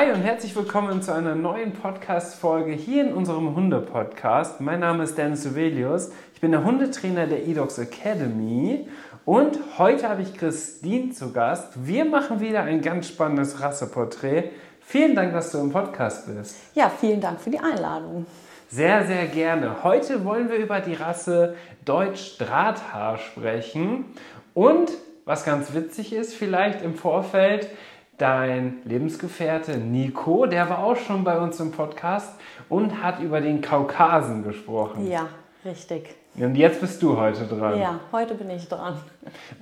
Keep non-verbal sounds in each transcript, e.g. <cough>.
Hi und herzlich willkommen zu einer neuen Podcast-Folge hier in unserem Hunde-Podcast. Mein Name ist Dennis Uvelius. Ich bin der Hundetrainer der eDogs Academy und heute habe ich Christine zu Gast. Wir machen wieder ein ganz spannendes Rasseporträt. Vielen Dank, dass du im Podcast bist. Ja, vielen Dank für die Einladung. Sehr, sehr gerne. Heute wollen wir über die Rasse Deutsch Drahthaar sprechen. Und was ganz witzig ist, vielleicht im Vorfeld, dein Lebensgefährte Nico, der war auch schon bei uns im Podcast und hat über den Kaukasen gesprochen. Ja, richtig. Und jetzt bist du heute dran. Ja, heute bin ich dran.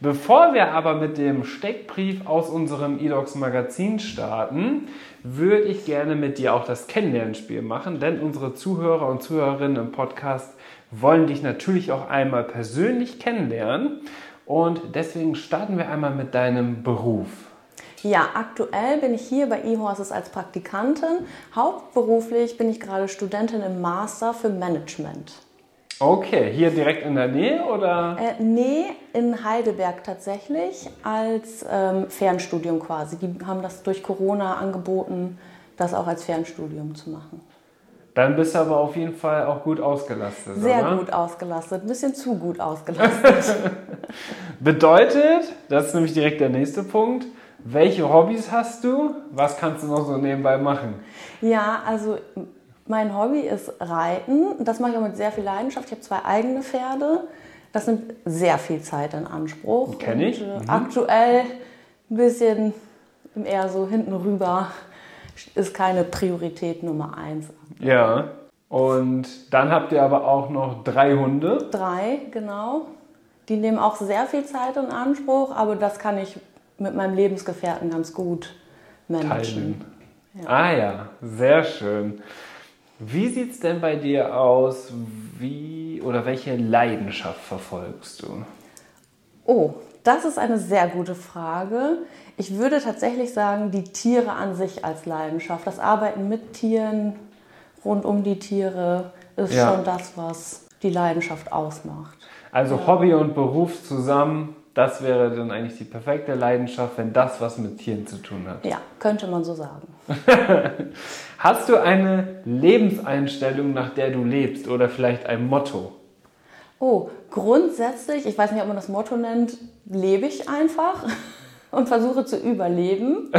Bevor wir aber mit dem Steckbrief aus unserem eDocs Magazin starten, würde ich gerne mit dir auch das Kennenlernspiel machen, denn unsere Zuhörer und Zuhörerinnen im Podcast wollen dich natürlich auch einmal persönlich kennenlernen. Und deswegen starten wir einmal mit deinem Beruf. Ja, aktuell bin ich hier bei eHorses als Praktikantin. Hauptberuflich bin ich gerade Studentin im Master für Management. Okay, hier direkt in der Nähe oder? Äh, nee, in Heidelberg tatsächlich als ähm, Fernstudium quasi. Die haben das durch Corona angeboten, das auch als Fernstudium zu machen. Dann bist du aber auf jeden Fall auch gut ausgelastet. Sehr oder? gut ausgelastet, ein bisschen zu gut ausgelastet. <laughs> Bedeutet, das ist nämlich direkt der nächste Punkt, welche Hobbys hast du? Was kannst du noch so nebenbei machen? ja, also mein Hobby ist Reiten. Das mache ich auch mit sehr viel Leidenschaft. Ich habe zwei eigene Pferde. Das nimmt sehr viel Zeit in Anspruch. Kenn ich. Und, äh, Mhm. Aktuell ein bisschen eher so hinten rüber ist keine Priorität Nummer eins. Ja. Und dann habt ihr aber auch noch drei Hunde. Drei, genau. Die nehmen auch sehr viel Zeit in Anspruch, aber das kann ich mit meinem Lebensgefährten ganz gut managen. Teilen. Ah ja, sehr schön. Wie sieht es denn bei dir aus? Wie oder welche Leidenschaft verfolgst du? Oh, das ist eine sehr gute Frage. Ich würde tatsächlich sagen, die Tiere an sich als Leidenschaft. Das Arbeiten mit Tieren, rund um die Tiere, ist Ja. schon das, was die Leidenschaft ausmacht. Also Hobby und Beruf zusammen, das wäre dann eigentlich die perfekte Leidenschaft, wenn das was mit Tieren zu tun hat. Ja, könnte man so sagen. <laughs> Hast du eine Lebenseinstellung, nach der du lebst oder vielleicht ein Motto? Oh, grundsätzlich, ich weiß nicht, ob man das Motto nennt, lebe ich einfach <laughs> und versuche zu überleben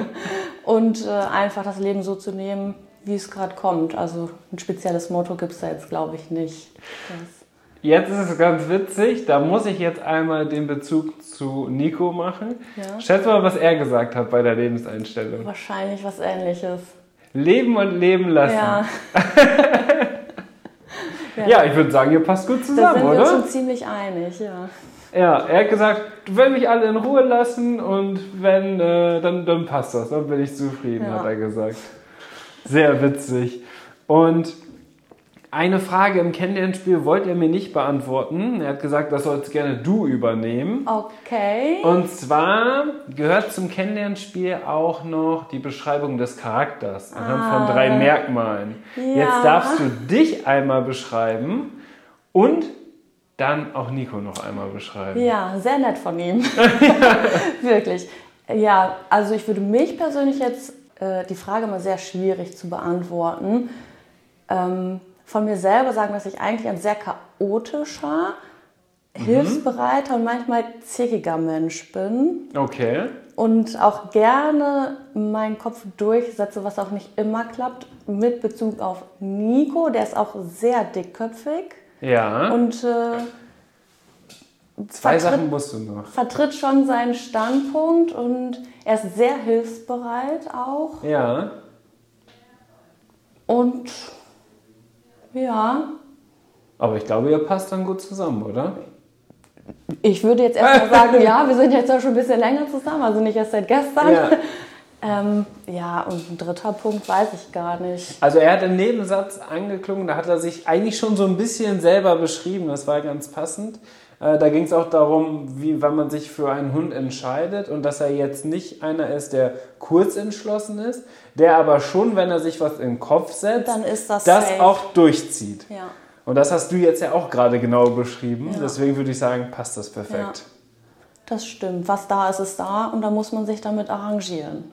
<laughs> und äh, einfach das Leben so zu nehmen, wie es gerade kommt. Also ein spezielles Motto gibt es da jetzt, glaube ich, nicht. Das Jetzt ist es ganz witzig, da muss ich jetzt einmal den Bezug zu Nico machen. Ja. Schätze mal, was er gesagt hat bei der Lebenseinstellung. wahrscheinlich was ähnliches. Leben und leben lassen. Ja, <laughs> Ja, ich würde sagen, ihr passt gut da zusammen, sind wir uns oder? schon ziemlich einig, ja. Ja, er hat gesagt, du willst mich alle in Ruhe lassen und wenn, äh, dann, dann passt das, dann bin ich zufrieden, Ja. hat er gesagt. Sehr witzig. Und eine Frage im Kennenlernspiel wollte er mir nicht beantworten. Er hat gesagt, das sollst gerne du übernehmen. Okay. Und zwar gehört zum Kennenlernspiel auch noch die Beschreibung des Charakters anhand von drei Merkmalen. Ja. Jetzt darfst du dich einmal beschreiben und dann auch Nico noch einmal beschreiben. Ja, sehr nett von ihm. <laughs> <laughs> Wirklich. Ja, also ich würde mich persönlich jetzt äh, die Frage mal sehr schwierig zu beantworten. Ähm, von mir selber sagen, dass ich eigentlich ein sehr chaotischer, hilfsbereiter und manchmal zickiger Mensch bin Okay. und auch gerne meinen Kopf durchsetze, was auch nicht immer klappt, mit Bezug auf Nico, der ist auch sehr dickköpfig Ja. und äh, Zwei vertritt- Sachen musst du noch. vertritt schon seinen Standpunkt und er ist sehr hilfsbereit auch. Ja. Und ja, Aber ich glaube, ihr passt dann gut zusammen, oder? ich würde jetzt erstmal sagen, ja, wir sind jetzt auch schon ein bisschen länger zusammen, also nicht erst seit gestern. Ja. Ähm, ja, und ein dritter Punkt weiß ich gar nicht. Also er hat im Nebensatz angeklungen, da hat er sich eigentlich schon so ein bisschen selber beschrieben, das war ganz passend. Äh, da ging es auch darum, wie wann man sich für einen Hund entscheidet und dass er jetzt nicht einer ist, der kurz entschlossen ist, der aber schon, wenn er sich was in den Kopf setzt, Dann ist das das auch durchzieht. Ja. Und das hast du jetzt ja auch gerade genau beschrieben. Ja. Deswegen würde ich sagen, passt das perfekt. Das stimmt. Was da ist, ist da und da muss man sich damit arrangieren.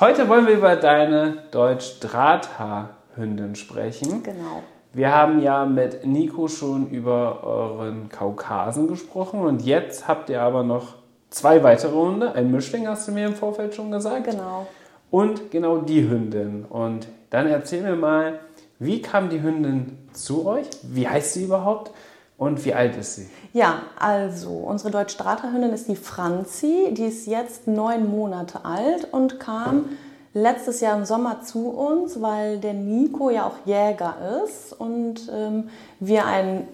Heute wollen wir über deine Deutsch-Drahthaar-Hündin sprechen. Genau. Wir haben ja mit Nico schon über euren Kaukasen gesprochen und jetzt habt ihr aber noch zwei weitere Hunde. Ein Mischling hast du mir im Vorfeld schon gesagt. Genau. Und genau die Hündin. Und dann erzähl mir mal, wie kam die Hündin zu euch? Wie heißt sie überhaupt? Und wie alt ist sie? Ja, also unsere deutsche Hündin ist die Franzi. Die ist jetzt neun Monate alt und kam letztes Jahr im Sommer zu uns, weil der Nico ja auch Jäger ist und ähm, wir einen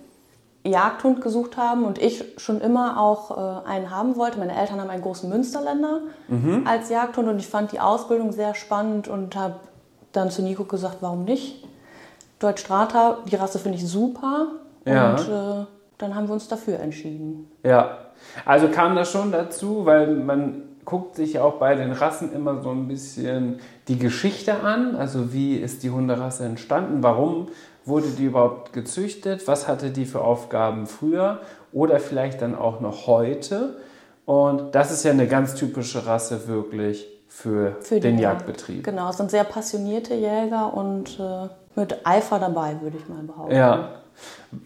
Jagdhund gesucht haben und ich schon immer auch äh, einen haben wollte. Meine Eltern haben einen großen Münsterländer als Jagdhund und ich fand die Ausbildung sehr spannend und habe dann zu Nico gesagt, warum nicht? Deutsch Strata, die Rasse finde ich super Ja. und äh, dann haben wir uns dafür entschieden. Ja, also kam das schon dazu, weil man guckt sich ja auch bei den Rassen immer so ein bisschen die Geschichte an. Also wie ist die Hunderasse entstanden? Warum wurde die überhaupt gezüchtet? Was hatte die für Aufgaben früher oder vielleicht dann auch noch heute? Und das ist ja eine ganz typische Rasse wirklich für, Für den Jagdbetrieb. Genau, es sind sehr passionierte Jäger und äh, mit Eifer dabei, würde ich mal behaupten. Ja.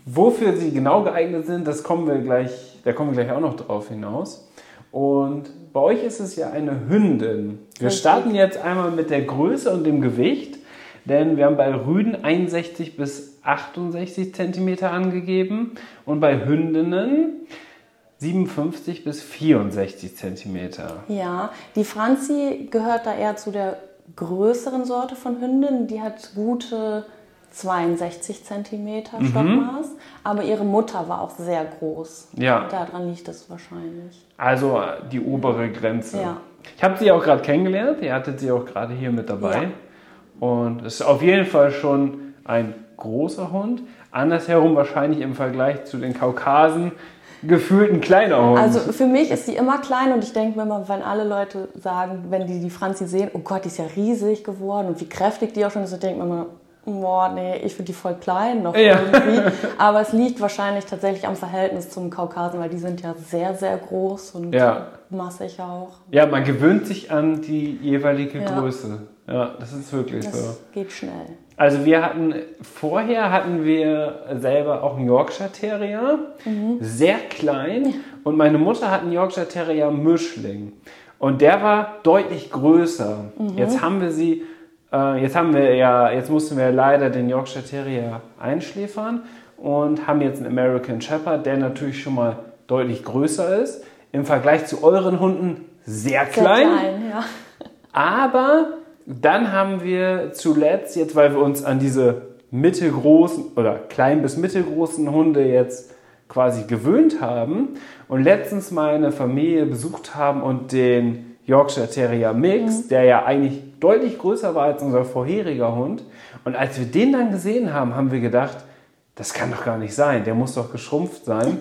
Wofür sie genau geeignet sind, das kommen wir gleich, da kommen wir gleich auch noch drauf hinaus. Und bei euch ist es ja eine Hündin. Wir Richtig. starten jetzt einmal mit der Größe und dem Gewicht, denn wir haben bei Rüden 61 bis 68 Zentimeter angegeben und bei Hündinnen 57 bis 64 Zentimeter. Ja, die Franzi gehört da eher zu der größeren Sorte von Hündin. Die hat gute 62 Zentimeter Mhm. Stockmaß, aber ihre Mutter war auch sehr groß. Ja. Daran liegt es wahrscheinlich. Also äh, die obere Grenze. Ja. Ich habe sie auch gerade kennengelernt. Ihr hattet sie auch gerade hier mit dabei. Und es ist auf jeden Fall schon ein großer Hund. Andersherum wahrscheinlich im Vergleich zu den Kaukasen gefühlt ein kleiner Hund. Also für mich ist sie immer klein und ich denke mir immer, wenn alle Leute sagen, wenn die die Franzi sehen, oh Gott, die ist ja riesig geworden und wie kräftig die auch schon ist, dann denke ich mir immer, boah, nee, ich finde die voll klein noch Ja. irgendwie. <laughs> Aber es liegt wahrscheinlich tatsächlich am Verhältnis zum Kaukasen, weil die sind ja sehr, sehr groß und Ja. massig auch. ja, man gewöhnt sich an die jeweilige Ja. Größe. Ja, das ist wirklich Das so. geht schnell. Also wir hatten, vorher hatten wir selber auch einen Yorkshire Terrier, sehr klein. Und meine Mutter hat einen Yorkshire Terrier Mischling. Und der war deutlich größer. Jetzt haben wir sie, äh, jetzt haben wir ja, jetzt mussten wir leider den Yorkshire Terrier einschläfern und haben jetzt einen American Shepherd, der natürlich schon mal deutlich größer ist. Im Vergleich zu euren Hunden sehr Sehr klein. klein, ja. Aber dann haben wir zuletzt, jetzt weil wir uns an diese mittelgroßen oder klein bis mittelgroßen Hunde jetzt quasi gewöhnt haben und letztens mal eine Familie besucht haben und den Yorkshire Terrier Mix, der ja eigentlich deutlich größer war als unser vorheriger Hund. Und als wir den dann gesehen haben, haben wir gedacht, das kann doch gar nicht sein, der muss doch geschrumpft sein,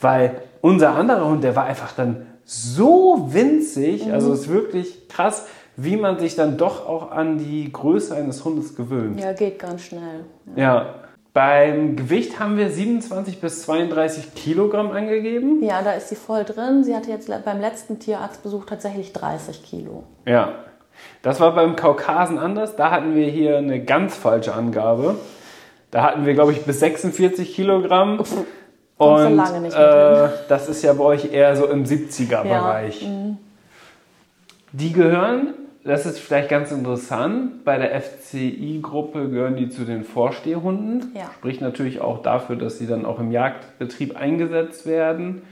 weil unser anderer Hund, der war einfach dann so winzig, also es ist wirklich krass, wie man sich dann doch auch an die Größe eines Hundes gewöhnt. Ja, geht ganz schnell. Ja. Beim Gewicht haben wir 27 bis 32 Kilogramm angegeben. Ja, da ist sie voll drin. Sie hatte jetzt beim letzten Tierarztbesuch tatsächlich 30 Kilo. Ja. Das war beim Kaukasen anders. Da hatten wir hier eine ganz falsche Angabe. Da hatten wir, glaube ich, bis 46 Kilogramm. du Und lange nicht mit äh, das ist ja bei euch eher so im 70er-Bereich. Die gehören, das ist vielleicht ganz interessant, bei der FCI-Gruppe gehören die zu den Vorstehhunden. Ja. Spricht natürlich auch dafür, dass sie dann auch im Jagdbetrieb eingesetzt werden.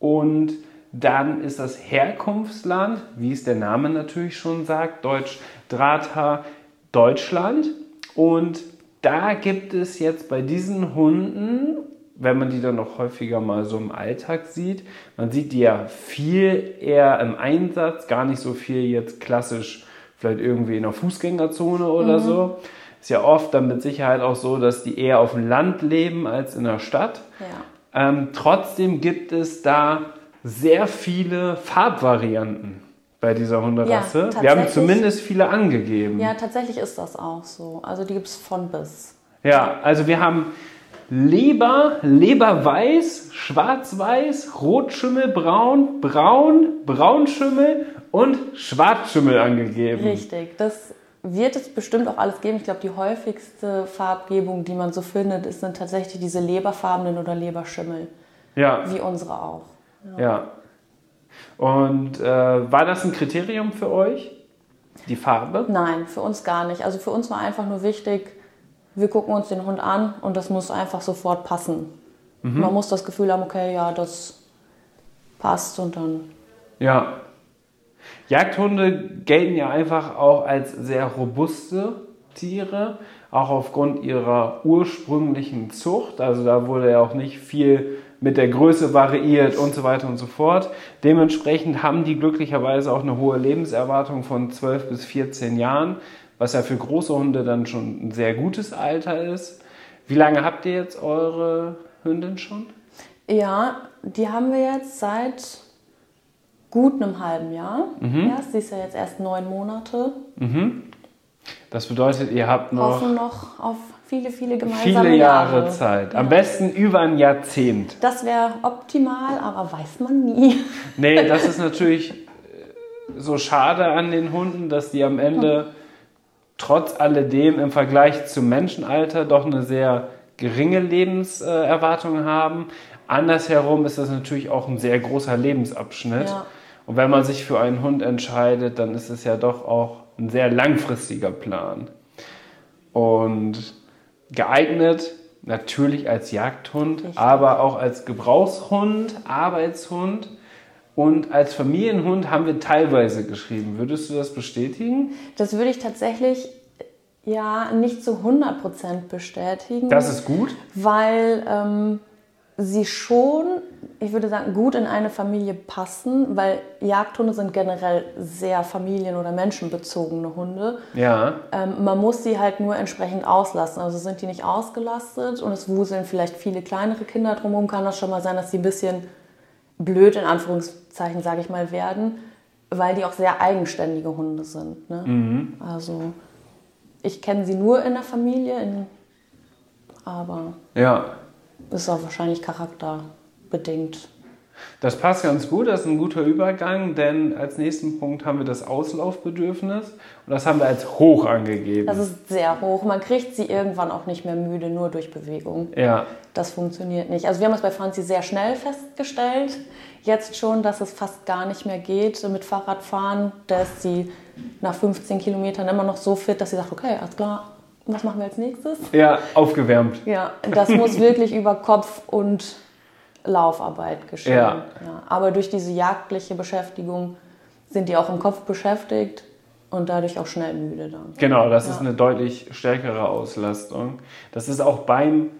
Und dann ist das Herkunftsland, wie es der Name natürlich schon sagt, Deutsch Drata Deutschland. Und da gibt es jetzt bei diesen Hunden, wenn man die dann noch häufiger mal so im Alltag sieht, man sieht die ja viel eher im Einsatz, gar nicht so viel jetzt klassisch vielleicht irgendwie in einer Fußgängerzone oder so. Ist ja oft dann mit Sicherheit auch so, dass die eher auf dem Land leben als in der Stadt. Ja. Ähm, trotzdem gibt es da sehr viele Farbvarianten bei dieser Hunderasse. Ja, Wir haben zumindest viele angegeben. ja, tatsächlich ist das auch so. Also die gibt es von bis. Ja, also wir haben Leber, Leberweiß, Schwarzweiß, Rotschimmelbraun, Braun, Braunschimmel und Schwarzschimmel angegeben. Richtig. Das wird es bestimmt auch alles geben. Ich glaube, die häufigste Farbgebung, die man so findet, ist sind tatsächlich diese leberfarbenen oder Leberschimmel, Ja, wie unsere auch. Ja. Und äh, war das ein Kriterium für euch? Die Farbe? Nein, für uns gar nicht. Also für uns war einfach nur wichtig, wir gucken uns den Hund an und das muss einfach sofort passen. Man muss das Gefühl haben, okay, ja, das passt und dann. Ja. Jagdhunde gelten ja einfach auch als sehr robuste Tiere, auch aufgrund ihrer ursprünglichen Zucht. Also da wurde ja auch nicht viel mit der Größe variiert und so weiter und so fort. Dementsprechend haben die glücklicherweise auch eine hohe Lebenserwartung von 12 bis 14 Jahren, was ja für große Hunde dann schon ein sehr gutes Alter ist. Wie lange habt ihr jetzt eure Hündin schon? Ja, die haben wir jetzt seit gut einem halben Jahr. Erst, sie ist ja jetzt erst neun Monate. Das bedeutet, ihr habt noch Hoffen noch auf viele, viele gemeinsame viele Jahre, Jahre. Zeit. Am besten über ein Jahrzehnt. Das wäre optimal, aber weiß man nie. <laughs> Nee, das ist <laughs> natürlich äh, so schade an den Hunden, dass die am Ende trotz alledem im Vergleich zum Menschenalter doch eine sehr geringe Lebenserwartung haben. Andersherum ist das natürlich auch ein sehr großer Lebensabschnitt. Ja. Und wenn man sich für einen Hund entscheidet, dann ist es ja doch auch ein sehr langfristiger Plan. Und geeignet natürlich als Jagdhund, Richtig. aber auch als Gebrauchshund, Arbeitshund und als Familienhund haben wir teilweise geschrieben. Würdest du das bestätigen? Das würde ich tatsächlich ja nicht zu 100% bestätigen. Das ist gut. weil ähm, sie schon, ich würde sagen, gut in eine Familie passen, weil Jagdhunde sind generell sehr familien- oder menschenbezogene Hunde. Ja, Ähm, man muss sie halt nur entsprechend auslassen. Also sind die nicht ausgelastet und es wuseln vielleicht viele kleinere Kinder drumherum, kann das schon mal sein, dass sie ein bisschen blöd in Anführungszeichen, sage ich mal, werden, weil die auch sehr eigenständige Hunde sind. Ne? Also ich kenne sie nur in der Familie, in, aber ja. Ist auch wahrscheinlich charakterbedingt. Das passt ganz gut, das ist ein guter Übergang, denn als nächsten Punkt haben wir das Auslaufbedürfnis und das haben wir als hoch angegeben. Das ist sehr hoch. Man kriegt sie irgendwann auch nicht mehr müde, nur durch Bewegung. ja, Das funktioniert nicht. Also wir haben es bei Franzi sehr schnell festgestellt. Jetzt schon, dass es fast gar nicht mehr geht mit Fahrradfahren. Da ist sie nach 15 Kilometern immer noch so fit, dass sie sagt, okay, alles klar, was machen wir als nächstes? ja, aufgewärmt. Ja, das muss <laughs> wirklich über Kopf und Laufarbeit geschehen. Ja. Ja, aber durch diese jagdliche Beschäftigung sind die auch im Kopf beschäftigt und dadurch auch schnell müde dann. Genau, das ist Ja. eine deutlich stärkere Auslastung. Das ist auch beim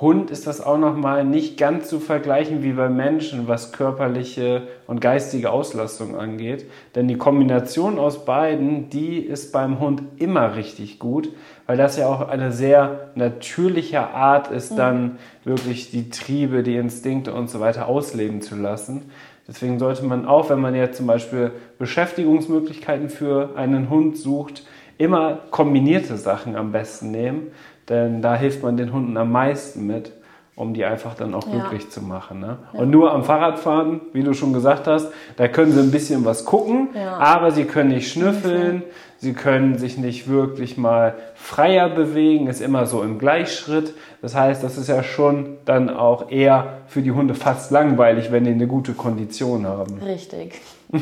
Hund ist das auch noch mal nicht ganz zu vergleichen wie beim Menschen, was körperliche und geistige Auslastung angeht. Denn die Kombination aus beiden, die ist beim Hund immer richtig gut, weil das ja auch eine sehr natürliche Art ist, dann wirklich die Triebe, die Instinkte und so weiter ausleben zu lassen. Deswegen sollte man auch, wenn man jetzt zum Beispiel Beschäftigungsmöglichkeiten für einen Hund sucht, immer kombinierte Sachen am besten nehmen, denn da hilft man den Hunden am meisten mit, um die einfach dann auch Ja. glücklich zu machen. Ne? Und nur am Fahrradfahren, wie du schon gesagt hast, da können sie ein bisschen was gucken, Ja. aber sie können nicht schnüffeln, sie können sich nicht wirklich mal freier bewegen, ist immer so im Gleichschritt. Das heißt, das ist ja schon dann auch eher für die Hunde fast langweilig, wenn die eine gute Kondition haben. Richtig. <laughs>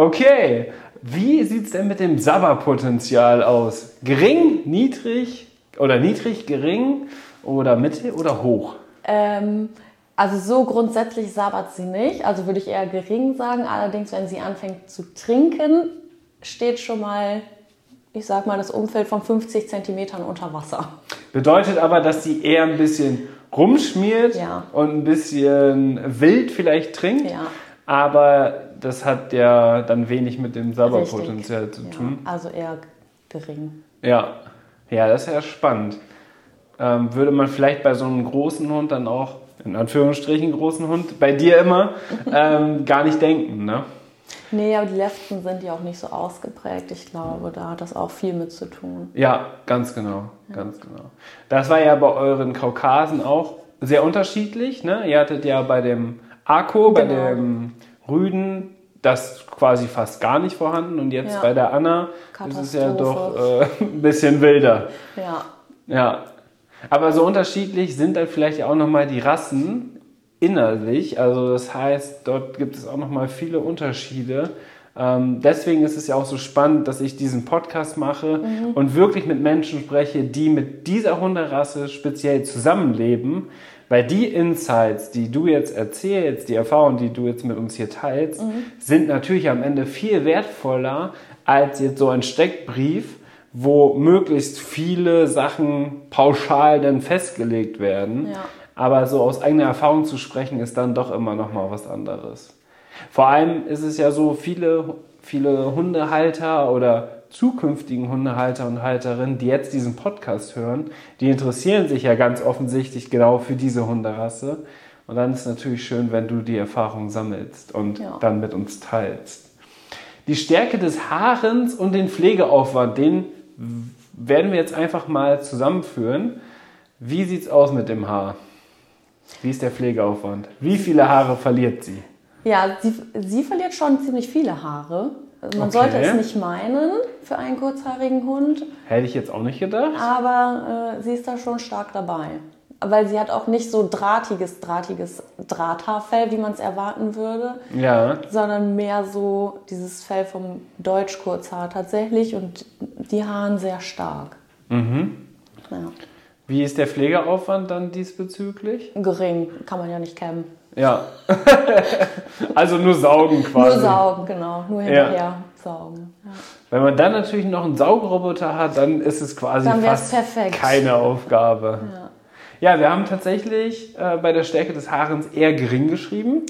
Okay, wie sieht es denn mit dem Sabberpotenzial aus? Gering, niedrig oder niedrig, gering oder mittel oder hoch? Ähm, also so grundsätzlich sabbert sie nicht. Also würde ich eher gering sagen. Allerdings, wenn sie anfängt zu trinken, steht schon mal, ich sag mal, das Umfeld von 50 Zentimetern unter Wasser. Bedeutet aber, dass sie eher ein bisschen rumschmiert Ja. und ein bisschen wild vielleicht trinkt. Ja. Aber das hat ja dann wenig mit dem Sauberpotenzial zu tun. Ja, also eher gering. Ja, ja, das ist ja spannend. Ähm, würde man vielleicht bei so einem großen Hund dann auch, in Anführungsstrichen großen Hund, bei dir immer, <laughs> ähm, gar nicht denken, ne? Nee, aber die Leften sind ja auch nicht so ausgeprägt. Ich glaube, da hat das auch viel mit zu tun. Ja, ganz genau, ja. ganz genau. Das war ja bei euren Kaukasen auch sehr unterschiedlich. Ne? Ihr hattet ja bei dem Akko, bei genau. dem Rüden, das quasi fast gar nicht vorhanden und jetzt ja. bei der Anna ist es ja doch äh, <laughs> ein bisschen wilder. Ja. Ja. Aber so unterschiedlich sind dann vielleicht auch nochmal die Rassen innerlich. Also das heißt, dort gibt es auch noch mal viele Unterschiede. Ähm, deswegen ist es ja auch so spannend, dass ich diesen Podcast mache mhm. und wirklich mit Menschen spreche, die mit dieser Hunderasse speziell zusammenleben. Weil die Insights, die du jetzt erzählst, die Erfahrungen, die du jetzt mit uns hier teilst, mhm. sind natürlich am Ende viel wertvoller als jetzt so ein Steckbrief, wo möglichst viele Sachen pauschal dann festgelegt werden. Ja. Aber so aus eigener Erfahrung zu sprechen, ist dann doch immer noch mal was anderes. Vor allem ist es ja so, viele, viele Hundehalter oder zukünftigen Hundehalter und Halterinnen, die jetzt diesen Podcast hören, die interessieren sich ja ganz offensichtlich genau für diese Hunderasse. Und dann ist es natürlich schön, wenn du die Erfahrung sammelst und ja. dann mit uns teilst. Die Stärke des Haarens und den Pflegeaufwand, den werden wir jetzt einfach mal zusammenführen. Wie sieht es aus mit dem Haar? Wie ist der Pflegeaufwand? Wie viele Haare verliert sie? Ja, sie, sie verliert schon ziemlich viele Haare. Man okay. sollte es nicht meinen für einen kurzhaarigen Hund. Hätte ich jetzt auch nicht gedacht. Aber äh, sie ist da schon stark dabei. Weil sie hat auch nicht so drahtiges, drahtiges Drahthaarfell, wie man es erwarten würde. Ja. Sondern mehr so dieses Fell vom Deutsch-Kurzhaar tatsächlich und die Haaren sehr stark. Mhm. Ja. Wie ist der Pflegeaufwand dann diesbezüglich? Gering, kann man ja nicht kämmen. Ja. <laughs> also nur saugen quasi. Nur saugen, genau. Nur hinterher ja. saugen. Ja. Wenn man dann natürlich noch einen Saugroboter hat, dann ist es quasi fast perfekt. keine Aufgabe. Ja. ja, wir haben tatsächlich äh, bei der Stärke des Haarens eher gering geschrieben.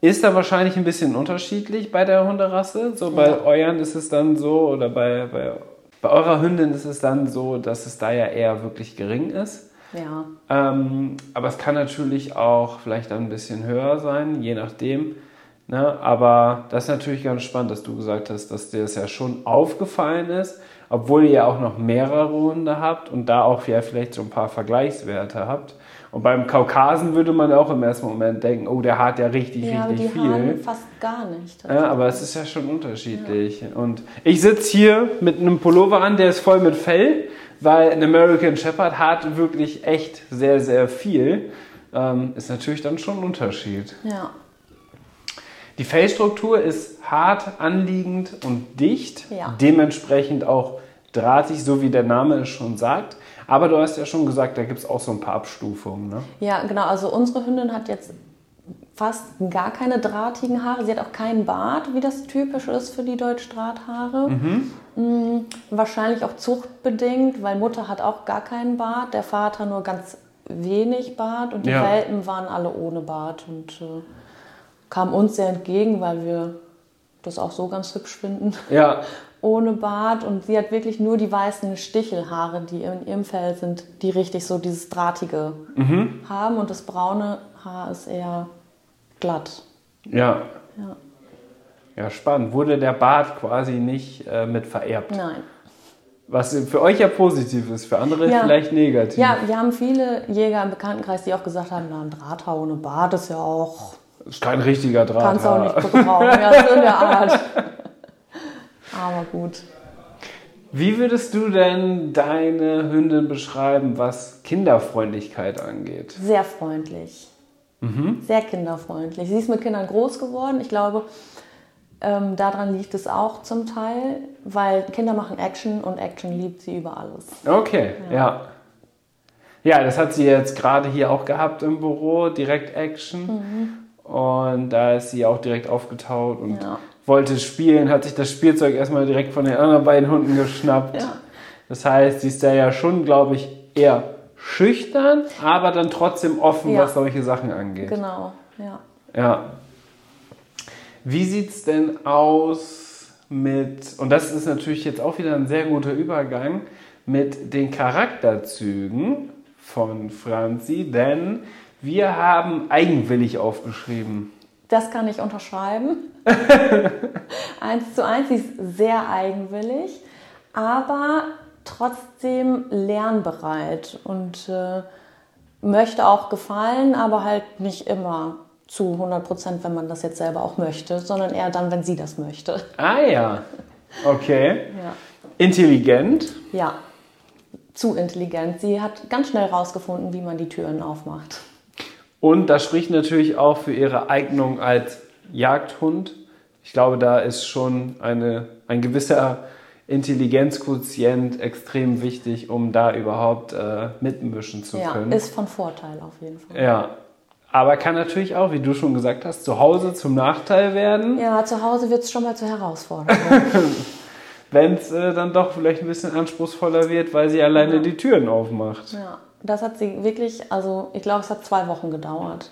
Ist da wahrscheinlich ein bisschen unterschiedlich bei der Hunderasse. So bei euren ist es dann so oder bei, bei bei eurer Hündin ist es dann so, dass es da ja eher wirklich gering ist. Ja. Ähm, aber es kann natürlich auch vielleicht ein bisschen höher sein, je nachdem. Ne? Aber das ist natürlich ganz spannend, dass du gesagt hast, dass dir das ja schon aufgefallen ist, obwohl ihr ja auch noch mehrere Hunde habt und da auch ja vielleicht so ein paar Vergleichswerte habt. Und beim Kaukasen würde man auch im ersten Moment denken, oh, der hat ja richtig, ja, richtig die viel. Haaren fast gar nicht. Ja, aber es ist ja schon unterschiedlich. Ja. Und ich sitze hier mit einem Pullover an, der ist voll mit Fell, weil ein American Shepherd hat wirklich echt sehr, sehr viel. Ähm, ist natürlich dann schon ein Unterschied. Ja. Die Fellstruktur ist hart, anliegend und dicht, ja. dementsprechend auch drahtig, so wie der Name es schon sagt. Aber du hast ja schon gesagt, da gibt es auch so ein paar Abstufungen. Ne? Ja, genau. Also unsere Hündin hat jetzt fast gar keine drahtigen Haare. Sie hat auch keinen Bart, wie das typisch ist für die Deutschdrahthaare. Mhm. Mhm, wahrscheinlich auch zuchtbedingt, weil Mutter hat auch gar keinen Bart, der Vater nur ganz wenig Bart und die ja. Welpen waren alle ohne Bart und äh, kamen uns sehr entgegen, weil wir das auch so ganz hübsch finden. Ja. <laughs> ohne Bart und sie hat wirklich nur die weißen Stichelhaare, die in ihrem Fell sind, die richtig so dieses Drahtige mhm. haben und das braune Haar ist eher glatt. Ja. Ja, ja spannend. Wurde der Bart quasi nicht äh, mit vererbt? Nein. Was für euch ja positiv ist, für andere ja. vielleicht negativ. Ja, wir haben viele Jäger im Bekanntenkreis, die auch gesagt haben, na, ein Drahthaar ohne Bart ist ja auch... Ist kein richtiger Drahthaar. Kannst auch nicht gebrauchen, ja, so in der Art. <laughs> Aber gut. Wie würdest du denn deine Hündin beschreiben, was Kinderfreundlichkeit angeht? Sehr freundlich. Mhm. Sehr kinderfreundlich. Sie ist mit Kindern groß geworden. Ich glaube, ähm, daran liegt es auch zum Teil, weil Kinder machen Action und Action liebt sie über alles. Okay, ja. Ja, ja das hat sie jetzt gerade hier auch gehabt im Büro, direkt Action. Mhm. Und da ist sie auch direkt aufgetaut und ja wollte spielen, hat sich das Spielzeug erstmal direkt von den anderen beiden Hunden geschnappt. Ja. Das heißt, sie ist da ja schon, glaube ich, eher schüchtern, aber dann trotzdem offen, was solche Sachen angeht. Genau, ja. Ja. Wie sieht es denn aus mit, und das ist natürlich jetzt auch wieder ein sehr guter Übergang, mit den Charakterzügen von Franzi, denn wir haben eigenwillig aufgeschrieben. Das kann ich unterschreiben. <laughs> eins zu eins, sie ist sehr eigenwillig, aber trotzdem lernbereit und äh, möchte auch gefallen, aber halt nicht immer zu 100 Prozent, wenn man das jetzt selber auch möchte, sondern eher dann, wenn sie das möchte. Ah ja, okay. Ja. Intelligent. Ja, zu intelligent. Sie hat ganz schnell rausgefunden, wie man die Türen aufmacht. Und das spricht natürlich auch für ihre Eignung als Jagdhund. Ich glaube, da ist schon eine, ein gewisser Intelligenzquotient extrem wichtig, um da überhaupt äh, mitmischen zu ja, können. ist von Vorteil auf jeden Fall. Ja, aber kann natürlich auch, wie du schon gesagt hast, zu Hause zum Nachteil werden, Ja, zu Hause wird es schon mal zur Herausforderung. <laughs> wenn es äh, dann doch vielleicht ein bisschen anspruchsvoller wird, weil sie alleine Ja. die Türen aufmacht. ja, das hat sie wirklich, also ich glaube, es hat zwei Wochen gedauert.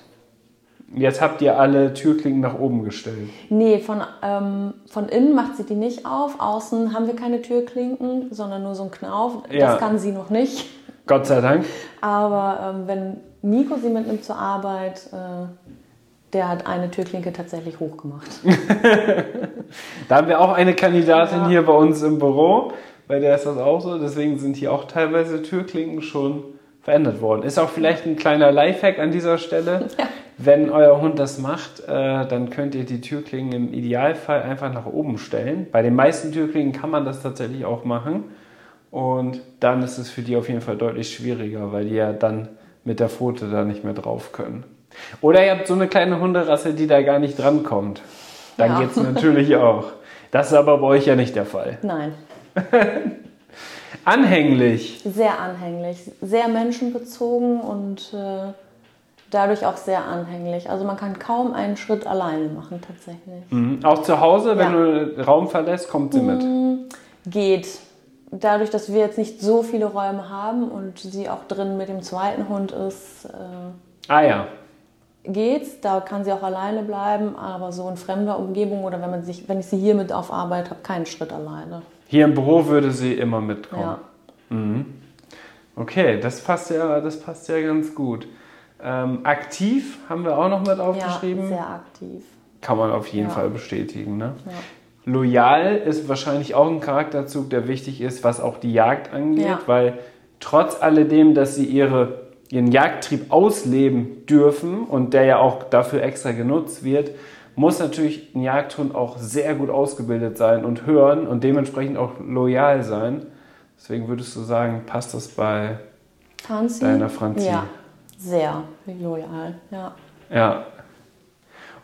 Jetzt habt ihr alle Türklinken nach oben gestellt. Nee, von, ähm, von innen macht sie die nicht auf. Außen haben wir keine Türklinken, sondern nur so einen Knauf. Ja. Das kann sie noch nicht. Gott sei Dank. Aber ähm, wenn Nico sie mitnimmt zur Arbeit, äh, der hat eine Türklinke tatsächlich hochgemacht. <laughs> Da haben wir auch eine Kandidatin Ja. hier bei uns im Büro, bei der ist das auch so. Deswegen sind hier auch teilweise Türklinken schon verändert worden. Ist auch vielleicht ein kleiner Lifehack an dieser Stelle. <laughs> Ja. Wenn euer Hund das macht, äh, dann könnt ihr die Türklingen im Idealfall einfach nach oben stellen. Bei den meisten Türklingen kann man das tatsächlich auch machen. Und dann ist es für die auf jeden Fall deutlich schwieriger, weil die ja dann mit der Pfote da nicht mehr drauf können. Oder ihr habt so eine kleine Hunderasse, die da gar nicht drankommt. Dann Ja. geht's natürlich <laughs> auch. Das ist aber bei euch ja nicht der Fall. Nein, <laughs> Anhänglich. sehr anhänglich, sehr menschenbezogen und äh, dadurch auch sehr anhänglich. Also man kann kaum einen Schritt alleine machen tatsächlich. Mhm. Auch zu Hause, wenn Ja. du den Raum verlässt, kommt sie mit. Geht. Dadurch, dass wir jetzt nicht so viele Räume haben und sie auch drin mit dem zweiten Hund ist, äh, Ah ja. geht's. Da kann sie auch alleine bleiben, aber so in fremder Umgebung oder wenn man sich, wenn ich sie hier mit auf Arbeit habe, keinen Schritt alleine. Hier im Büro würde sie immer mitkommen. Ja. Okay, das passt ja, das passt ja ganz gut. Ähm, aktiv haben wir auch noch mit aufgeschrieben. Ja, sehr aktiv. Kann man auf jeden Ja. Fall bestätigen. Ne? Ja. Loyal ist wahrscheinlich auch ein Charakterzug, der wichtig ist, was auch die Jagd angeht, Ja. weil trotz alledem, dass sie ihre, ihren Jagdtrieb ausleben dürfen und der ja auch dafür extra genutzt wird, muss natürlich ein Jagdhund auch sehr gut ausgebildet sein und hören und dementsprechend auch loyal sein. Deswegen würdest du sagen, passt das bei Franzi? deiner Franzi? Ja, sehr loyal. Ja. Ja.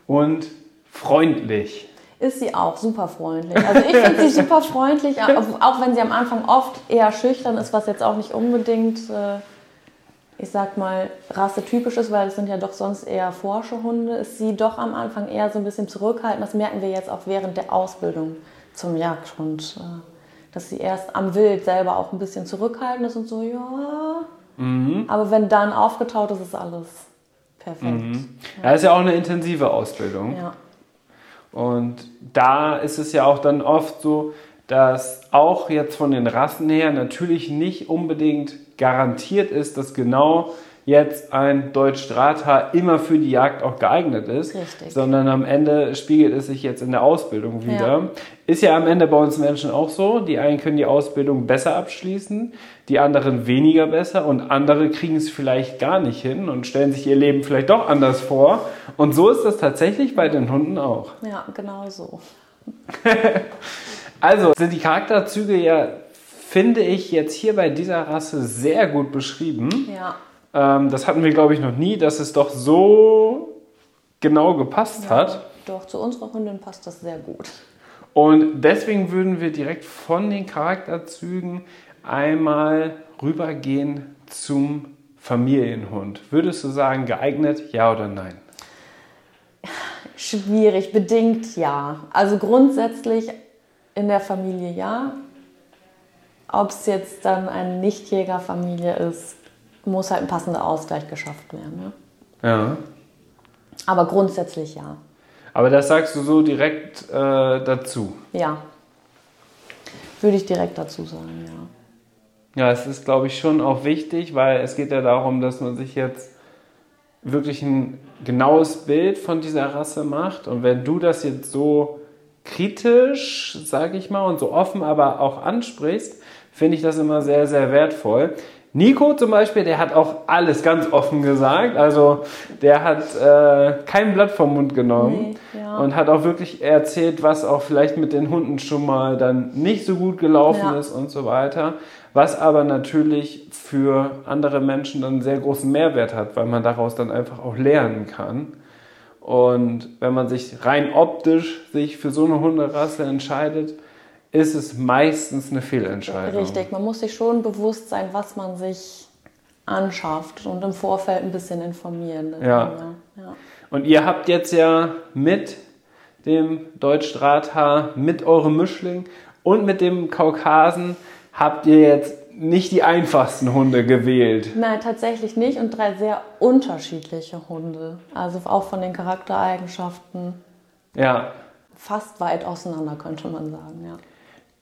Und freundlich. Ist sie auch super freundlich. Also ich finde sie super freundlich, <laughs> auch wenn sie am Anfang oft eher schüchtern ist, was jetzt auch nicht unbedingt, äh, ich sag mal, rassetypisch ist, weil es sind ja doch sonst eher Forscherhunde, ist sie doch am Anfang eher so ein bisschen zurückhaltend. Das merken wir jetzt auch während der Ausbildung zum Jagdhund. Äh, dass sie erst am Wild selber auch ein bisschen zurückhaltend ist und so, ja. Aber wenn dann aufgetaut ist, ist alles perfekt. Ja, ist ja auch eine intensive Ausbildung. Ja. Und da ist es ja auch dann oft so, dass auch jetzt von den Rassen her natürlich nicht unbedingt garantiert ist, dass genau jetzt ein Deutsch-Drahthaar immer für die Jagd auch geeignet ist, Richtig. sondern am Ende spiegelt es sich jetzt in der Ausbildung wieder. Ja. Ist ja am Ende bei uns Menschen auch so. Die einen können die Ausbildung besser abschließen, die anderen weniger besser und andere kriegen es vielleicht gar nicht hin und stellen sich ihr Leben vielleicht doch anders vor. Und so ist das tatsächlich bei den Hunden auch. ja, genau so. <laughs> Also sind die Charakterzüge ja, finde ich, jetzt hier bei dieser Rasse sehr gut beschrieben. Ja. Ähm, das hatten wir, glaube ich, noch nie, dass es doch so genau gepasst hat. Doch, zu unserer Hündin passt das sehr gut. Und deswegen würden wir direkt von den Charakterzügen einmal rübergehen zum Familienhund. Würdest du sagen, geeignet, ja oder nein? Schwierig, bedingt ja. Also grundsätzlich in der Familie ja. Ob es jetzt dann eine Nichtjägerfamilie ist, muss halt ein passender Ausgleich geschafft werden. Ne? Ja. Aber grundsätzlich ja. Aber das sagst du so direkt äh, dazu. Ja. Würde ich direkt dazu sagen, ja. Ja, es ist, glaube ich, schon auch wichtig, weil es geht ja darum, dass man sich jetzt wirklich ein genaues Bild von dieser Rasse macht. Und wenn du das jetzt so kritisch, sage ich mal, und so offen aber auch ansprichst, finde ich das immer sehr, sehr wertvoll. Nico zum Beispiel, der hat auch alles ganz offen gesagt. Also der hat äh, kein Blatt vom Mund genommen Nee, ja. und hat auch wirklich erzählt, was auch vielleicht mit den Hunden schon mal dann nicht so gut gelaufen Ja. ist und so weiter. Was aber natürlich für andere Menschen dann einen sehr großen Mehrwert hat, weil man daraus dann einfach auch lernen kann. Und wenn man sich rein optisch sich für so eine Hunderasse entscheidet, ist es meistens eine Fehlentscheidung. Richtig, man muss sich schon bewusst sein, was man sich anschafft und im Vorfeld ein bisschen informieren. Ja. ja. Und ihr habt jetzt ja mit dem Deutschdrahthaar, mit eurem Mischling und mit dem Kaukasen habt ihr jetzt nicht die einfachsten Hunde gewählt. Nein, tatsächlich nicht und drei sehr unterschiedliche Hunde. Also auch von den Charaktereigenschaften Ja. fast weit auseinander, könnte man sagen, ja.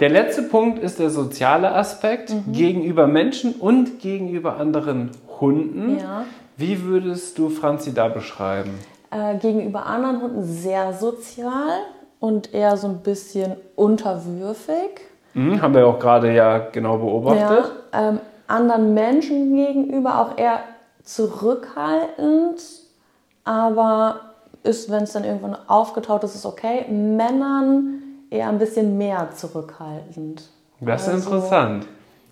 Der letzte Punkt ist der soziale Aspekt gegenüber Menschen und gegenüber anderen Hunden. Ja. Wie würdest du Franzi da beschreiben? Äh, gegenüber anderen Hunden sehr sozial und eher so ein bisschen unterwürfig. Mhm, haben wir auch gerade ja genau beobachtet. Ja, ähm, anderen Menschen gegenüber auch eher zurückhaltend, aber ist, wenn es dann irgendwann aufgetaucht ist, ist okay. Männern eher ein bisschen mehr zurückhaltend. Das ist Also, interessant.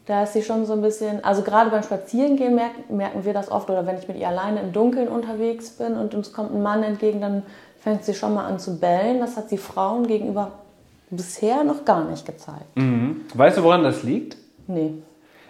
Da ist sie schon so ein bisschen, also gerade beim Spazierengehen merken, merken wir das oft oder wenn ich mit ihr alleine im Dunkeln unterwegs bin und uns kommt ein Mann entgegen, dann fängt sie schon mal an zu bellen. Das hat sie Frauen gegenüber bisher noch gar nicht gezeigt. Mhm. Weißt du, woran das liegt? Nee.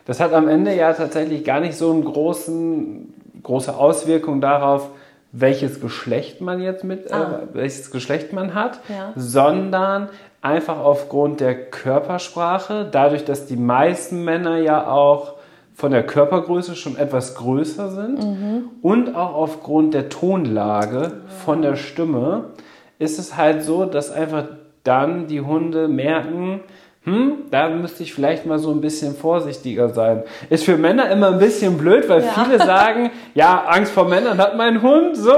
Das hat am Ende ja tatsächlich gar nicht so einen großen, große Auswirkung darauf, welches Geschlecht man jetzt mit, Ah. äh, welches Geschlecht man hat, Ja. sondern einfach aufgrund der Körpersprache, dadurch, dass die meisten Männer ja auch von der Körpergröße schon etwas größer sind und auch aufgrund der Tonlage von der Stimme ist es halt so, dass einfach dann die Hunde merken, hm, da müsste ich vielleicht mal so ein bisschen vorsichtiger sein. Ist für Männer immer ein bisschen blöd, weil Ja. viele sagen, <laughs> ja, Angst vor Männern hat mein Hund, so.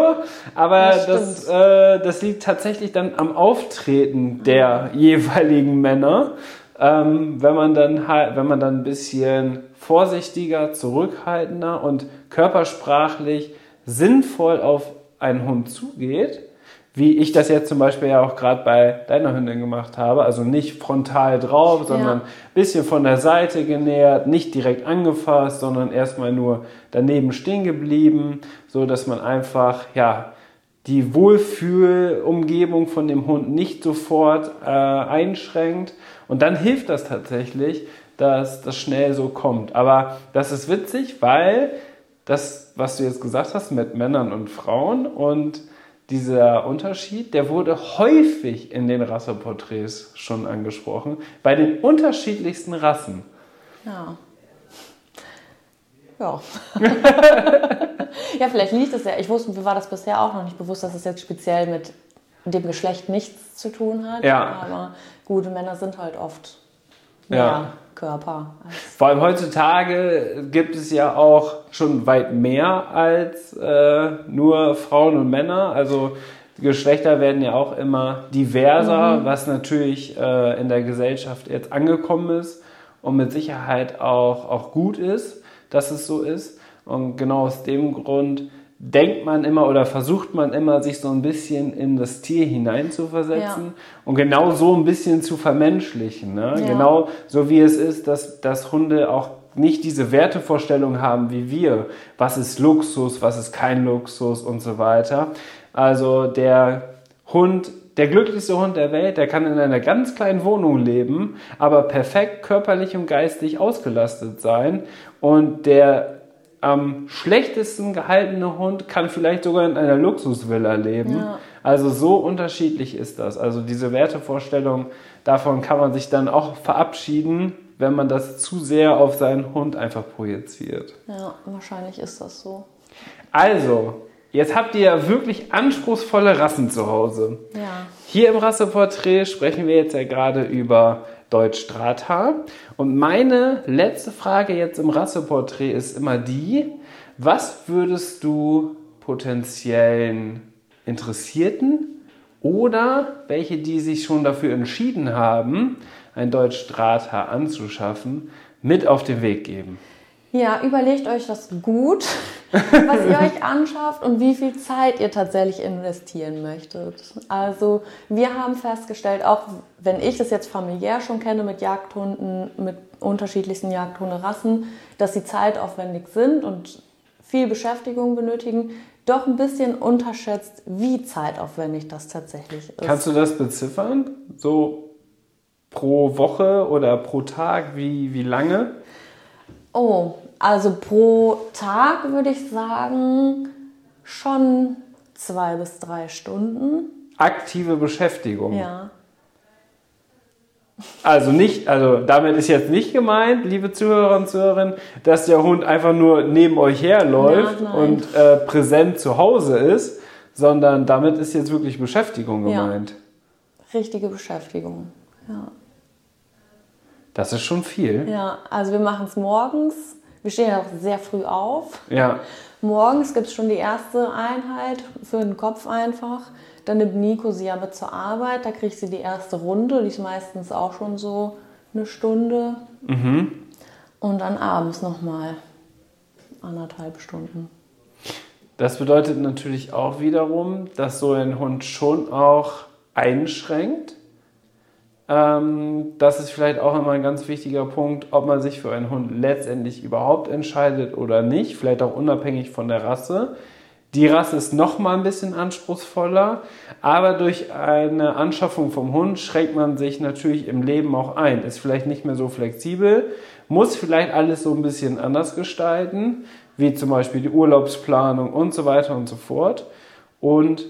Aber Das das, äh, das liegt tatsächlich dann am Auftreten der jeweiligen Männer. Ähm, wenn man dann halt, wenn man dann ein bisschen vorsichtiger, zurückhaltender und körpersprachlich sinnvoll auf einen Hund zugeht, wie ich das jetzt zum Beispiel ja auch gerade bei deiner Hündin gemacht habe, also nicht frontal drauf, sondern ein bisschen von der Seite genähert, nicht direkt angefasst, sondern erstmal nur daneben stehen geblieben, so dass man einfach, ja, die Wohlfühlumgebung von dem Hund nicht sofort äh, einschränkt. Und dann hilft das tatsächlich, dass das schnell so kommt. Aber das ist witzig, weil das, was du jetzt gesagt hast mit Männern und Frauen und dieser Unterschied, der wurde häufig in den Rasseporträts schon angesprochen, bei den unterschiedlichsten Rassen. Ja. Ja. <laughs> ja, vielleicht liegt es ja. Ich wusste, mir war das bisher auch noch nicht bewusst, dass es jetzt speziell mit dem Geschlecht nichts zu tun hat. Ja. Aber gute Männer sind halt oft Ja. mehr Körper. Als, Vor allem heutzutage gibt es ja auch schon weit mehr als äh, nur Frauen und Männer. Also Geschlechter werden ja auch immer diverser, was natürlich äh, in der Gesellschaft jetzt angekommen ist und mit Sicherheit auch, auch gut ist, dass es so ist. Und genau aus dem Grund denkt man immer oder versucht man immer, sich so ein bisschen in das Tier hineinzuversetzen Ja. und genau so ein bisschen zu vermenschlichen. Ne? Ja. Genau so wie es ist, dass, dass Hunde auch nicht diese Wertevorstellung haben wie wir. Was ist Luxus, was ist kein Luxus und so weiter. Also der Hund, der glücklichste Hund der Welt, der kann in einer ganz kleinen Wohnung leben, aber perfekt körperlich und geistig ausgelastet sein. Und der am schlechtesten gehaltene Hund kann vielleicht sogar in einer Luxusvilla leben. Ja. Also so unterschiedlich ist das. Also diese Wertevorstellung, davon kann man sich dann auch verabschieden, wenn man das zu sehr auf seinen Hund einfach projiziert. ja, wahrscheinlich ist das so. Also, Jetzt habt ihr ja wirklich anspruchsvolle Rassen zu Hause. Ja. Hier im Rasseporträt sprechen wir jetzt ja gerade über Deutsch Strata. Und meine letzte Frage jetzt im Rasseporträt ist immer die, was würdest du potenziellen Interessierten oder welche, die sich schon dafür entschieden haben, ein Deutsch Strata anzuschaffen, mit auf den Weg geben? Ja, überlegt euch das gut, <laughs> was ihr euch anschafft und wie viel Zeit ihr tatsächlich investieren möchtet. Also wir haben festgestellt, auch wenn ich das jetzt familiär schon kenne mit Jagdhunden, mit unterschiedlichsten Jagdhunderassen, dass sie zeitaufwendig sind und viel Beschäftigung benötigen, doch ein bisschen unterschätzt, wie zeitaufwendig das tatsächlich ist. Kannst du das beziffern? So pro Woche oder pro Tag, wie, wie lange? Oh, also pro Tag würde ich sagen schon zwei bis drei Stunden. Aktive Beschäftigung. Ja. Also nicht, also damit ist jetzt nicht gemeint, liebe Zuhörer und Zuhörerinnen, dass der Hund einfach nur neben euch herläuft Ja, und äh, präsent zu Hause ist, sondern damit ist jetzt wirklich Beschäftigung Ja. gemeint. Richtige Beschäftigung. Ja. Das ist schon viel. Ja, also wir machen es morgens. Wir stehen ja auch sehr früh auf. Ja. Morgens gibt es schon die erste Einheit für den Kopf einfach. Dann nimmt Nico sie ja mit zur Arbeit. Da kriegt sie die erste Runde. Die ist meistens auch schon so eine Stunde. Und dann abends nochmal anderthalb Stunden. Das bedeutet natürlich auch wiederum, dass so ein Hund schon auch einschränkt. Ähm, das ist vielleicht auch immer ein ganz wichtiger Punkt, ob man sich für einen Hund letztendlich überhaupt entscheidet oder nicht, vielleicht auch unabhängig von der Rasse. Die Rasse ist noch mal ein bisschen anspruchsvoller, aber durch eine Anschaffung vom Hund schränkt man sich natürlich im Leben auch ein, ist vielleicht nicht mehr so flexibel, muss vielleicht alles so ein bisschen anders gestalten, wie zum Beispiel die Urlaubsplanung und so weiter und so fort. Und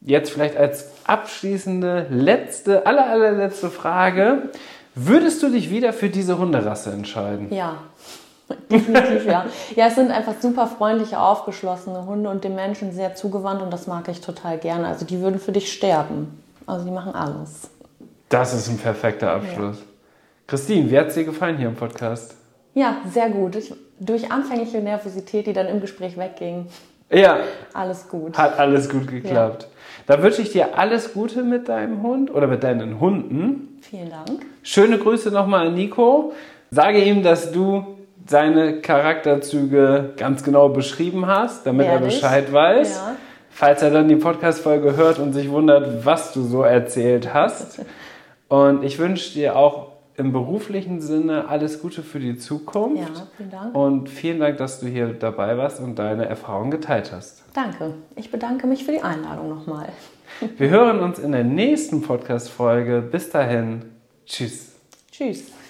jetzt vielleicht als abschließende, letzte, aller, allerletzte Frage. Würdest du dich wieder für diese Hunderasse entscheiden? Ja, definitiv ja. Ja, es sind einfach super freundliche, aufgeschlossene Hunde und dem Menschen sehr zugewandt und das mag ich total gerne. Also die würden für dich sterben. Also die machen alles. Das ist ein perfekter Abschluss. Christine, wie hat es dir gefallen hier im Podcast? Ja, sehr gut. Ich, durch anfängliche Nervosität, die dann im Gespräch wegging, Ja, alles gut. hat alles gut geklappt. Da wünsche ich dir alles Gute mit deinem Hund oder mit deinen Hunden. Vielen Dank. Schöne Grüße nochmal an Nico. Sage ihm, dass du seine Charakterzüge ganz genau beschrieben hast, damit er Werde ich. Bescheid weiß. Ja. Falls er dann die Podcast-Folge hört und sich wundert, was du so erzählt hast. <laughs> Und ich wünsche dir auch im beruflichen Sinne alles Gute für die Zukunft. Ja, vielen Dank. Und vielen Dank, dass du hier dabei warst und deine Erfahrungen geteilt hast. Danke. Ich bedanke mich für die Einladung nochmal. Wir hören uns in der nächsten Podcast-Folge. Bis dahin. Tschüss. Tschüss.